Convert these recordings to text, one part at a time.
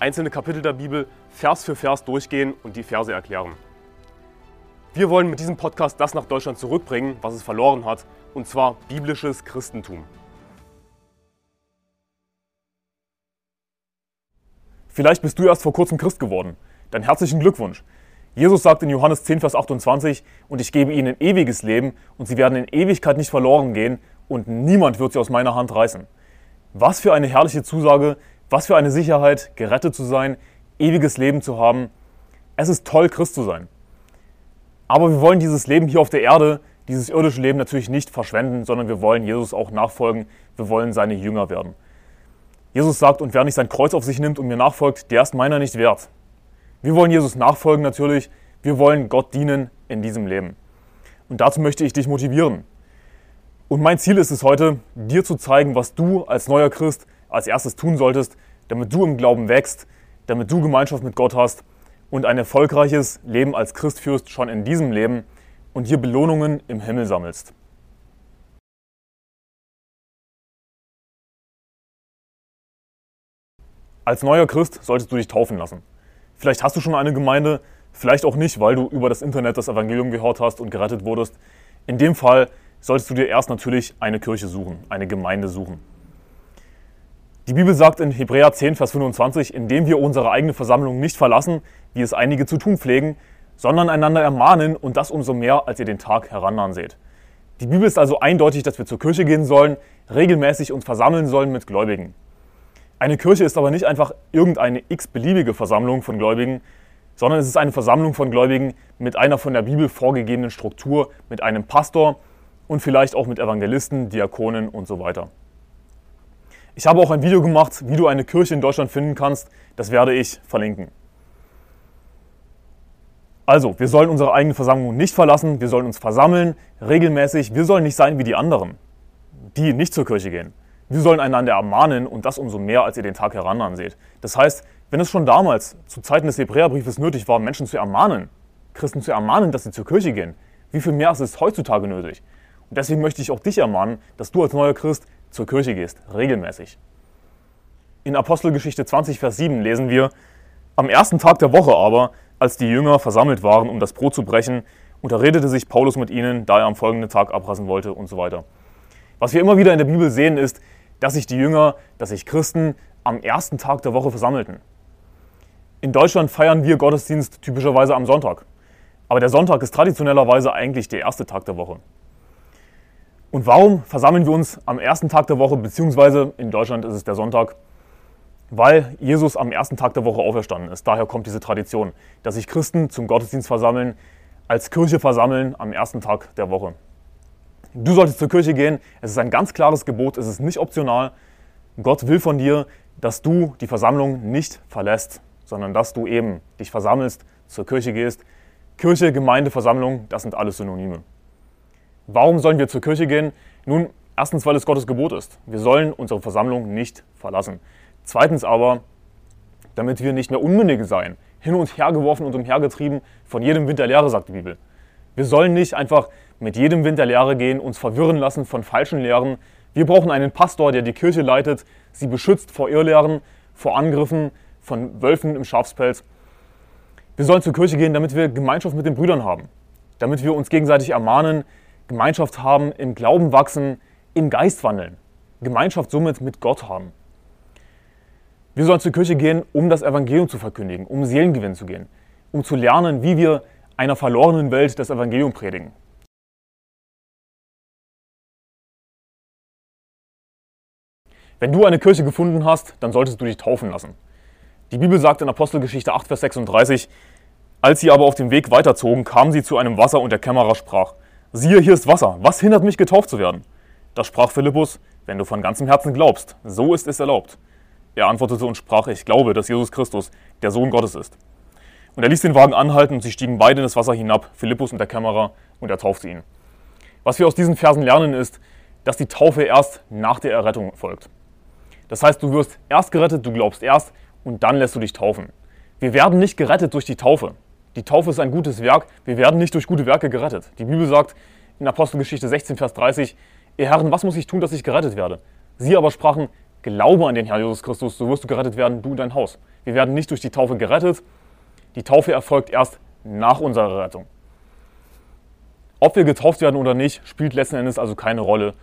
einzelne Kapitel der Bibel Vers für Vers durchgehen und die Verse erklären. Wir wollen mit diesem Podcast das nach Deutschland zurückbringen, was es verloren hat, und zwar biblisches Christentum. Vielleicht bist du erst vor kurzem Christ geworden. Dann herzlichen Glückwunsch. Jesus sagt in Johannes 10, Vers 28, und ich gebe ihnen ewiges Leben, und sie werden in Ewigkeit nicht verloren gehen, und niemand wird sie aus meiner Hand reißen. Was für eine herrliche Zusage, was für eine Sicherheit, gerettet zu sein, ewiges Leben zu haben. Es ist toll, Christ zu sein. Aber wir wollen dieses Leben hier auf der Erde, dieses irdische Leben natürlich nicht verschwenden, sondern wir wollen Jesus auch nachfolgen. Wir wollen seine Jünger werden. Jesus sagt, und wer nicht sein Kreuz auf sich nimmt und mir nachfolgt, der ist meiner nicht wert. Wir wollen Jesus nachfolgen natürlich. Wir wollen Gott dienen in diesem Leben. Und dazu möchte ich dich motivieren. Und mein Ziel ist es heute, dir zu zeigen, was du als neuer Christ als erstes tun solltest, damit du im Glauben wächst, damit du Gemeinschaft mit Gott hast und ein erfolgreiches Leben als Christ führst, schon in diesem Leben und hier Belohnungen im Himmel sammelst. Als neuer Christ solltest du dich taufen lassen. Vielleicht hast du schon eine Gemeinde, vielleicht auch nicht, weil du über das Internet das Evangelium gehört hast und gerettet wurdest. In dem Fall solltest du dir erst natürlich eine Kirche suchen, eine Gemeinde suchen. Die Bibel sagt in Hebräer 10, Vers 25, indem wir unsere eigene Versammlung nicht verlassen, wie es einige zu tun pflegen, sondern einander ermahnen und das umso mehr, als ihr den Tag herannahen seht. Die Bibel ist also eindeutig, dass wir zur Kirche gehen sollen, regelmäßig uns versammeln sollen mit Gläubigen. Eine Kirche ist aber nicht einfach irgendeine x-beliebige Versammlung von Gläubigen, sondern es ist eine Versammlung von Gläubigen mit einer von der Bibel vorgegebenen Struktur, mit einem Pastor und vielleicht auch mit Evangelisten, Diakonen und so weiter. Ich habe auch ein Video gemacht, wie du eine Kirche in Deutschland finden kannst. Das werde ich verlinken. Also, wir sollen unsere eigene Versammlung nicht verlassen, wir sollen uns versammeln, regelmäßig. Wir sollen nicht sein wie die anderen, die nicht zur Kirche gehen. Wir sollen einander ermahnen und das umso mehr, als ihr den Tag herannahen seht. Das heißt, wenn es schon damals, zu Zeiten des Hebräerbriefes, nötig war, Menschen zu ermahnen, Christen zu ermahnen, dass sie zur Kirche gehen, wie viel mehr ist es heutzutage nötig? Und deswegen möchte ich auch dich ermahnen, dass du als neuer Christ zur Kirche gehst, regelmäßig. In Apostelgeschichte 20, Vers 7 lesen wir, am ersten Tag der Woche aber, als die Jünger versammelt waren, um das Brot zu brechen, unterredete sich Paulus mit ihnen, da er am folgenden Tag abreisen wollte und so weiter. Was wir immer wieder in der Bibel sehen, ist, dass sich die Jünger, dass sich Christen am ersten Tag der Woche versammelten. In Deutschland feiern wir Gottesdienst typischerweise am Sonntag. Aber der Sonntag ist traditionellerweise eigentlich der erste Tag der Woche. Und warum versammeln wir uns am ersten Tag der Woche, beziehungsweise in Deutschland ist es der Sonntag? Weil Jesus am ersten Tag der Woche auferstanden ist. Daher kommt diese Tradition, dass sich Christen zum Gottesdienst versammeln, als Kirche versammeln am ersten Tag der Woche. Du solltest zur Kirche gehen. Es ist ein ganz klares Gebot, es ist nicht optional. Gott will von dir, dass du die Versammlung nicht verlässt, sondern dass du eben dich versammelst, zur Kirche gehst. Kirche, Gemeinde, Versammlung, das sind alles Synonyme. Warum sollen wir zur Kirche gehen? Nun, erstens, weil es Gottes Gebot ist. Wir sollen unsere Versammlung nicht verlassen. Zweitens aber, damit wir nicht mehr Unmündige seien, hin und her geworfen und umhergetrieben von jedem Wind der Lehre, sagt die Bibel. Wir sollen nicht einfach mit jedem Wind der Lehre gehen, uns verwirren lassen von falschen Lehren. Wir brauchen einen Pastor, der die Kirche leitet, sie beschützt vor Irrlehren, vor Angriffen von Wölfen im Schafspelz. Wir sollen zur Kirche gehen, damit wir Gemeinschaft mit den Brüdern haben, damit wir uns gegenseitig ermahnen, Gemeinschaft haben, im Glauben wachsen, im Geist wandeln. Gemeinschaft somit mit Gott haben. Wir sollen zur Kirche gehen, um das Evangelium zu verkündigen, um Seelengewinn zu gehen, um zu lernen, wie wir einer verlorenen Welt das Evangelium predigen. Wenn du eine Kirche gefunden hast, dann solltest du dich taufen lassen. Die Bibel sagt in Apostelgeschichte 8, Vers 36, als sie aber auf dem Weg weiterzogen, kamen sie zu einem Wasser und der Kämmerer sprach, Siehe, hier ist Wasser. Was hindert mich, getauft zu werden? Da sprach Philippus, wenn du von ganzem Herzen glaubst, so ist es erlaubt. Er antwortete und sprach, ich glaube, dass Jesus Christus der Sohn Gottes ist. Und er ließ den Wagen anhalten und sie stiegen beide in das Wasser hinab, Philippus und der Kämmerer, und er taufte ihn. Was wir aus diesen Versen lernen ist, dass die Taufe erst nach der Errettung folgt. Das heißt, du wirst erst gerettet, du glaubst erst und dann lässt du dich taufen. Wir werden nicht gerettet durch die Taufe. Die Taufe ist ein gutes Werk, wir werden nicht durch gute Werke gerettet. Die Bibel sagt in Apostelgeschichte 16, Vers 30, ihr Herren, was muss ich tun, dass ich gerettet werde? Sie aber sprachen, glaube an den Herrn Jesus Christus, so wirst du gerettet werden, du und dein Haus. Wir werden nicht durch die Taufe gerettet, die Taufe erfolgt erst nach unserer Rettung. Ob wir getauft werden oder nicht, spielt letzten Endes also keine Rolle,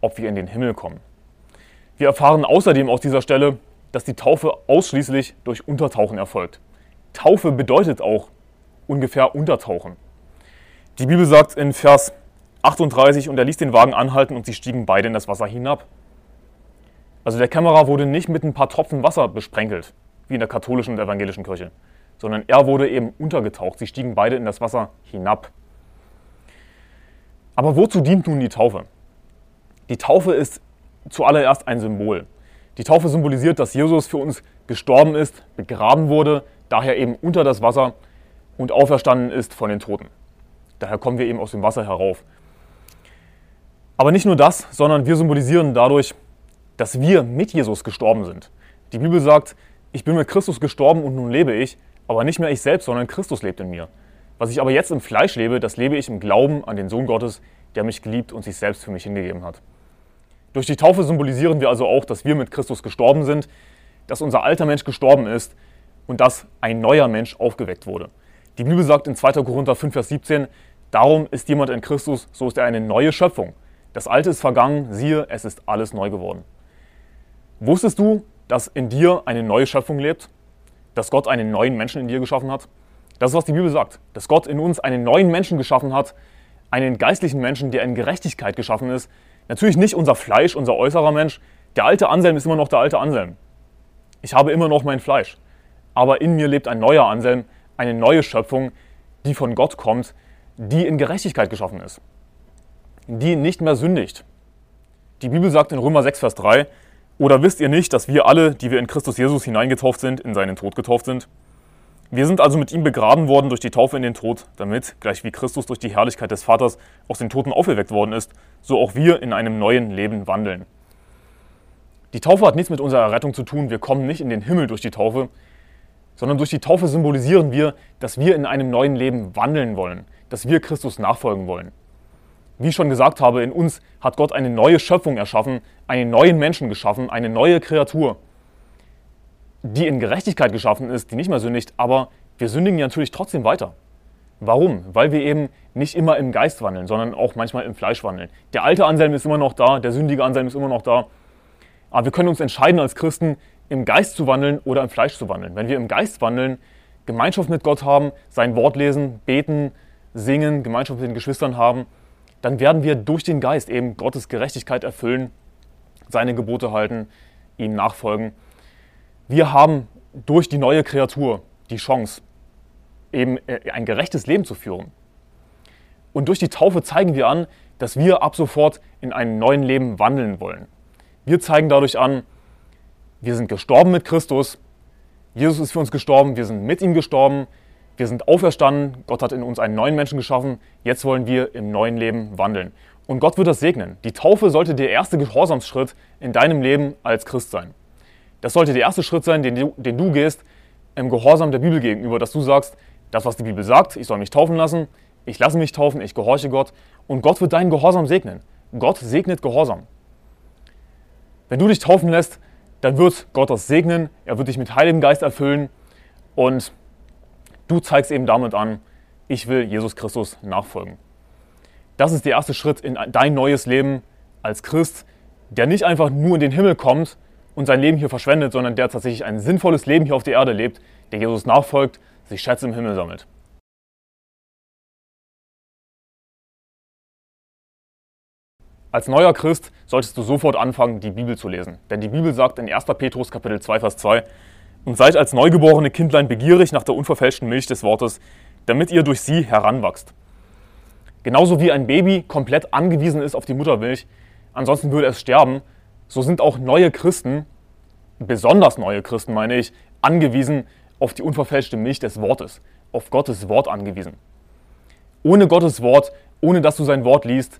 ob wir in den Himmel kommen. Wir erfahren außerdem aus dieser Stelle, dass die Taufe ausschließlich durch Untertauchen erfolgt. Taufe bedeutet auch ungefähr Untertauchen. Die Bibel sagt in Vers 38, und er ließ den Wagen anhalten und sie stiegen beide in das Wasser hinab. Also der Kämmerer wurde nicht mit ein paar Tropfen Wasser besprenkelt, wie in der katholischen und evangelischen Kirche, sondern er wurde eben untergetaucht. Sie stiegen beide in das Wasser hinab. Aber wozu dient nun die Taufe? Die Taufe ist zuallererst ein Symbol. Die Taufe symbolisiert, dass Jesus für uns gestorben ist, begraben wurde, daher eben unter das Wasser und auferstanden ist von den Toten. Daher kommen wir eben aus dem Wasser herauf. Aber nicht nur das, sondern wir symbolisieren dadurch, dass wir mit Jesus gestorben sind. Die Bibel sagt, ich bin mit Christus gestorben und nun lebe ich, aber nicht mehr ich selbst, sondern Christus lebt in mir. Was ich aber jetzt im Fleisch lebe, das lebe ich im Glauben an den Sohn Gottes, der mich geliebt und sich selbst für mich hingegeben hat. Durch die Taufe symbolisieren wir also auch, dass wir mit Christus gestorben sind, dass unser alter Mensch gestorben ist und dass ein neuer Mensch aufgeweckt wurde. Die Bibel sagt in 2. Korinther 5, Vers 17, Darum ist jemand in Christus, so ist er eine neue Schöpfung. Das Alte ist vergangen, siehe, es ist alles neu geworden. Wusstest du, dass in dir eine neue Schöpfung lebt? Dass Gott einen neuen Menschen in dir geschaffen hat? Das ist, was die Bibel sagt. Dass Gott in uns einen neuen Menschen geschaffen hat, einen geistlichen Menschen, der in Gerechtigkeit geschaffen ist, Natürlich nicht unser Fleisch, unser äußerer Mensch. Der alte Anselm ist immer noch der alte Anselm. Ich habe immer noch mein Fleisch. Aber in mir lebt ein neuer Anselm, eine neue Schöpfung, die von Gott kommt, die in Gerechtigkeit geschaffen ist. Die nicht mehr sündigt. Die Bibel sagt in Römer 6, Vers 3, oder wisst ihr nicht, dass wir alle, die wir in Christus Jesus hineingetauft sind, in seinen Tod getauft sind? Wir sind also mit ihm begraben worden durch die Taufe in den Tod, damit, gleich wie Christus durch die Herrlichkeit des Vaters aus den Toten auferweckt worden ist, so auch wir in einem neuen Leben wandeln. Die Taufe hat nichts mit unserer Errettung zu tun. Wir kommen nicht in den Himmel durch die Taufe, sondern durch die Taufe symbolisieren wir, dass wir in einem neuen Leben wandeln wollen, dass wir Christus nachfolgen wollen. Wie ich schon gesagt habe, in uns hat Gott eine neue Schöpfung erschaffen, einen neuen Menschen geschaffen, eine neue Kreatur die in Gerechtigkeit geschaffen ist, die nicht mehr sündigt, aber wir sündigen ja natürlich trotzdem weiter. Warum? Weil wir eben nicht immer im Geist wandeln, sondern auch manchmal im Fleisch wandeln. Der alte Anselm ist immer noch da, der sündige Anselm ist immer noch da. Aber wir können uns entscheiden als Christen, im Geist zu wandeln oder im Fleisch zu wandeln. Wenn wir im Geist wandeln, Gemeinschaft mit Gott haben, sein Wort lesen, beten, singen, Gemeinschaft mit den Geschwistern haben, dann werden wir durch den Geist eben Gottes Gerechtigkeit erfüllen, seine Gebote halten, ihm nachfolgen wir haben durch die neue Kreatur die Chance, eben äh, ein gerechtes Leben zu führen. Und durch die Taufe zeigen wir an, dass wir ab sofort in einem neuen Leben wandeln wollen. Wir zeigen dadurch an, wir sind gestorben mit Christus, Jesus ist für uns gestorben, wir sind mit ihm gestorben, wir sind auferstanden, Gott hat in uns einen neuen Menschen geschaffen, jetzt wollen wir im neuen Leben wandeln. Und Gott wird das segnen. Die Taufe sollte der erste Gehorsamsschritt in deinem Leben als Christ sein. Das sollte der erste Schritt sein, den du, den du gehst im Gehorsam der Bibel gegenüber, dass du sagst, das, was die Bibel sagt, ich soll mich taufen lassen, ich lasse mich taufen, ich gehorche Gott und Gott wird deinen Gehorsam segnen. Gott segnet Gehorsam. Wenn du dich taufen lässt, dann wird Gott das segnen, er wird dich mit Heiligem Geist erfüllen und du zeigst eben damit an, ich will Jesus Christus nachfolgen. Das ist der erste Schritt in dein neues Leben als Christ, der nicht einfach nur in den Himmel kommt, und sein Leben hier verschwendet, sondern der tatsächlich ein sinnvolles Leben hier auf der Erde lebt, der Jesus nachfolgt, sich Schätze im Himmel sammelt. Als neuer Christ solltest du sofort anfangen, die Bibel zu lesen. Denn die Bibel sagt in 1. Petrus Kapitel 2, Vers 2, und seid als neugeborene Kindlein begierig nach der unverfälschten Milch des Wortes, damit ihr durch sie heranwachst. Genauso wie ein Baby komplett angewiesen ist auf die Muttermilch, ansonsten würde es sterben, so sind auch neue Christen, besonders neue Christen meine ich, angewiesen auf die unverfälschte Milch des Wortes, auf Gottes Wort angewiesen. Ohne Gottes Wort, ohne dass du sein Wort liest,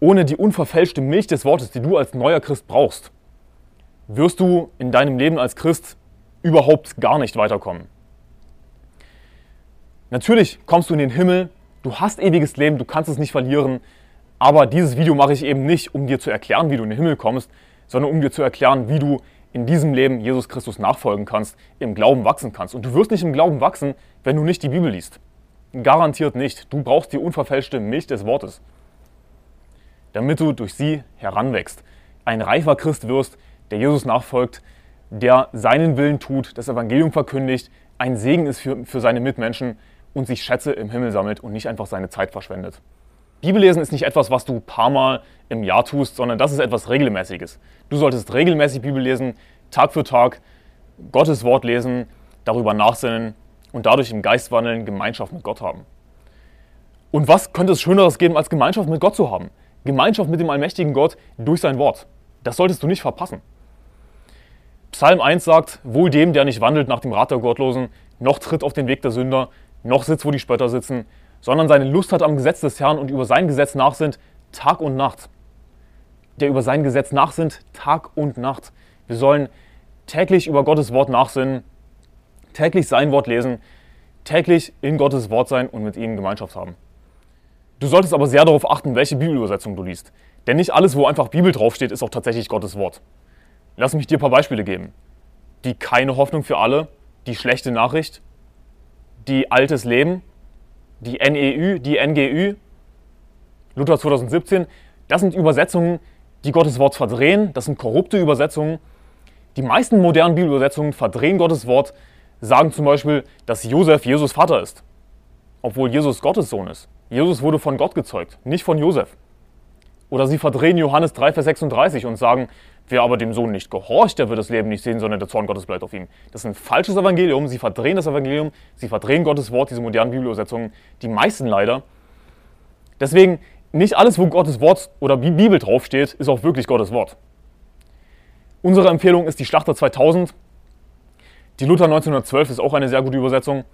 ohne die unverfälschte Milch des Wortes, die du als neuer Christ brauchst, wirst du in deinem Leben als Christ überhaupt gar nicht weiterkommen. Natürlich kommst du in den Himmel, du hast ewiges Leben, du kannst es nicht verlieren, aber dieses Video mache ich eben nicht, um dir zu erklären, wie du in den Himmel kommst, sondern um dir zu erklären, wie du in diesem Leben Jesus Christus nachfolgen kannst, im Glauben wachsen kannst. Und du wirst nicht im Glauben wachsen, wenn du nicht die Bibel liest. Garantiert nicht. Du brauchst die unverfälschte Milch des Wortes, damit du durch sie heranwächst, ein reifer Christ wirst, der Jesus nachfolgt, der seinen Willen tut, das Evangelium verkündigt, ein Segen ist für, für seine Mitmenschen und sich Schätze im Himmel sammelt und nicht einfach seine Zeit verschwendet. Bibellesen ist nicht etwas, was du paar Mal im Jahr tust, sondern das ist etwas Regelmäßiges. Du solltest regelmäßig Bibel lesen, Tag für Tag Gottes Wort lesen, darüber nachsinnen und dadurch im Geist wandeln, Gemeinschaft mit Gott haben. Und was könnte es Schöneres geben, als Gemeinschaft mit Gott zu haben? Gemeinschaft mit dem allmächtigen Gott durch sein Wort. Das solltest du nicht verpassen. Psalm 1 sagt, wohl dem, der nicht wandelt nach dem Rat der Gottlosen, noch tritt auf den Weg der Sünder, noch sitzt, wo die Spötter sitzen, sondern seine Lust hat am Gesetz des Herrn und über sein Gesetz nachsinnt, Tag und Nacht. Der über sein Gesetz nachsinnt, Tag und Nacht. Wir sollen täglich über Gottes Wort nachsinnen, täglich sein Wort lesen, täglich in Gottes Wort sein und mit ihm Gemeinschaft haben. Du solltest aber sehr darauf achten, welche Bibelübersetzung du liest. Denn nicht alles, wo einfach Bibel draufsteht, ist auch tatsächlich Gottes Wort. Lass mich dir ein paar Beispiele geben. Die keine Hoffnung für alle, die schlechte Nachricht, die altes Leben, die NEÜ, die NGÜ, Luther 2017, das sind Übersetzungen, die Gottes Wort verdrehen, das sind korrupte Übersetzungen. Die meisten modernen Bibelübersetzungen verdrehen Gottes Wort, sagen zum Beispiel, dass Josef Jesus Vater ist, obwohl Jesus Gottes Sohn ist. Jesus wurde von Gott gezeugt, nicht von Josef. Oder sie verdrehen Johannes 3, Vers 36 und sagen, wer aber dem Sohn nicht gehorcht, der wird das Leben nicht sehen, sondern der Zorn Gottes bleibt auf ihm. Das ist ein falsches Evangelium. Sie verdrehen das Evangelium, sie verdrehen Gottes Wort, diese modernen Bibelübersetzungen, die meisten leider. Deswegen, nicht alles, wo Gottes Wort oder Bibel draufsteht, ist auch wirklich Gottes Wort. Unsere Empfehlung ist die Schlachter 2000. Die Luther 1912 ist auch eine sehr gute Übersetzung.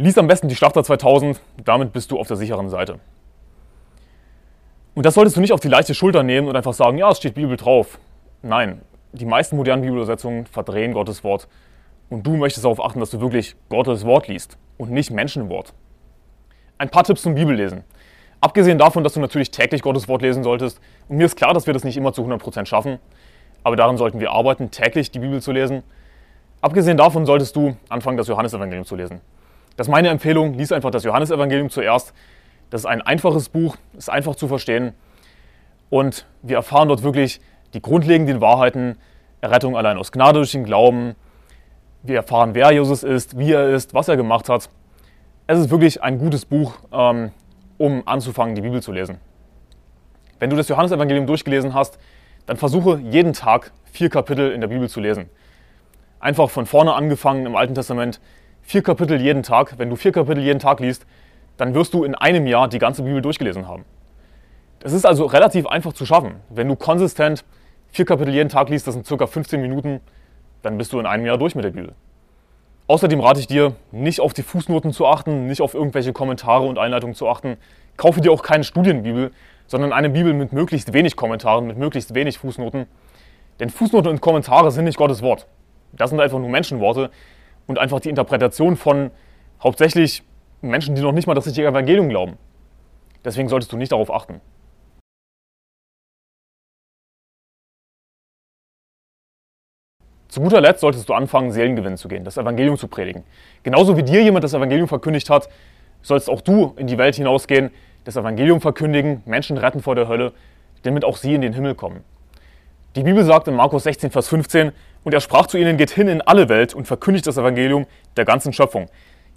Lies am besten die Schlachter 2000, damit bist du auf der sicheren Seite. Und das solltest du nicht auf die leichte Schulter nehmen und einfach sagen, ja, es steht Bibel drauf. Nein, die meisten modernen Bibelübersetzungen verdrehen Gottes Wort. Und du möchtest darauf achten, dass du wirklich Gottes Wort liest und nicht Menschenwort. Ein paar Tipps zum Bibellesen. Abgesehen davon, dass du natürlich täglich Gottes Wort lesen solltest. Und mir ist klar, dass wir das nicht immer zu 100% schaffen. Aber daran sollten wir arbeiten, täglich die Bibel zu lesen. Abgesehen davon solltest du anfangen, das Johannesevangelium zu lesen. Das ist meine Empfehlung. Lies einfach das Johannesevangelium zuerst. Das ist ein einfaches Buch, ist einfach zu verstehen. Und wir erfahren dort wirklich die grundlegenden Wahrheiten, Errettung allein aus Gnade durch den Glauben. Wir erfahren, wer Jesus ist, wie er ist, was er gemacht hat. Es ist wirklich ein gutes Buch, ähm, um anzufangen, die Bibel zu lesen. Wenn du das Johannesevangelium durchgelesen hast, dann versuche jeden Tag vier Kapitel in der Bibel zu lesen. Einfach von vorne angefangen im Alten Testament, vier Kapitel jeden Tag. Wenn du vier Kapitel jeden Tag liest, dann wirst du in einem Jahr die ganze Bibel durchgelesen haben. Das ist also relativ einfach zu schaffen. Wenn du konsistent vier Kapitel jeden Tag liest, das sind circa 15 Minuten, dann bist du in einem Jahr durch mit der Bibel. Außerdem rate ich dir, nicht auf die Fußnoten zu achten, nicht auf irgendwelche Kommentare und Einleitungen zu achten. Kaufe dir auch keine Studienbibel, sondern eine Bibel mit möglichst wenig Kommentaren, mit möglichst wenig Fußnoten. Denn Fußnoten und Kommentare sind nicht Gottes Wort. Das sind einfach nur Menschenworte und einfach die Interpretation von hauptsächlich Menschen, die noch nicht mal das richtige Evangelium glauben. Deswegen solltest du nicht darauf achten. Zu guter Letzt solltest du anfangen, Seelengewinn zu gehen, das Evangelium zu predigen. Genauso wie dir jemand das Evangelium verkündigt hat, sollst auch du in die Welt hinausgehen, das Evangelium verkündigen, Menschen retten vor der Hölle, damit auch sie in den Himmel kommen. Die Bibel sagt in Markus 16, Vers 15, und er sprach zu ihnen, geht hin in alle Welt und verkündigt das Evangelium der ganzen Schöpfung.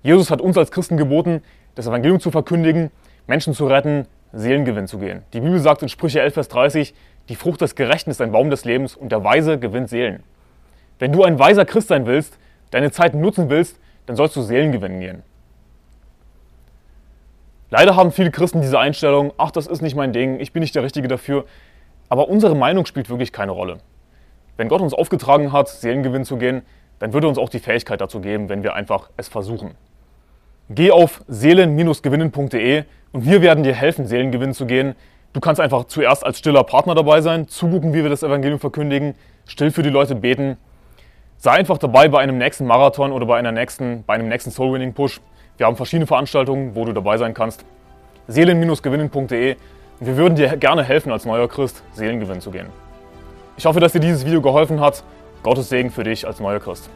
Jesus hat uns als Christen geboten, das Evangelium zu verkündigen, Menschen zu retten, Seelengewinn zu gehen. Die Bibel sagt in Sprüche 11, Vers 30, die Frucht des Gerechten ist ein Baum des Lebens und der Weise gewinnt Seelen. Wenn du ein weiser Christ sein willst, deine Zeit nutzen willst, dann sollst du Seelengewinn gehen. Leider haben viele Christen diese Einstellung, ach, das ist nicht mein Ding, ich bin nicht der Richtige dafür. Aber unsere Meinung spielt wirklich keine Rolle. Wenn Gott uns aufgetragen hat, Seelengewinn zu gehen, dann würde uns auch die Fähigkeit dazu geben, wenn wir einfach es versuchen. Geh auf seelen-gewinnen.de und wir werden dir helfen, Seelengewinn zu gehen. Du kannst einfach zuerst als stiller Partner dabei sein, zugucken, wie wir das Evangelium verkündigen, still für die Leute beten. Sei einfach dabei bei einem nächsten Marathon oder bei, einer nächsten, bei einem nächsten Soul-Winning-Push. Wir haben verschiedene Veranstaltungen, wo du dabei sein kannst. Seelen-gewinnen.de und wir würden dir gerne helfen, als neuer Christ Seelengewinn zu gehen. Ich hoffe, dass dir dieses Video geholfen hat. Gottes Segen für dich als neuer Christ.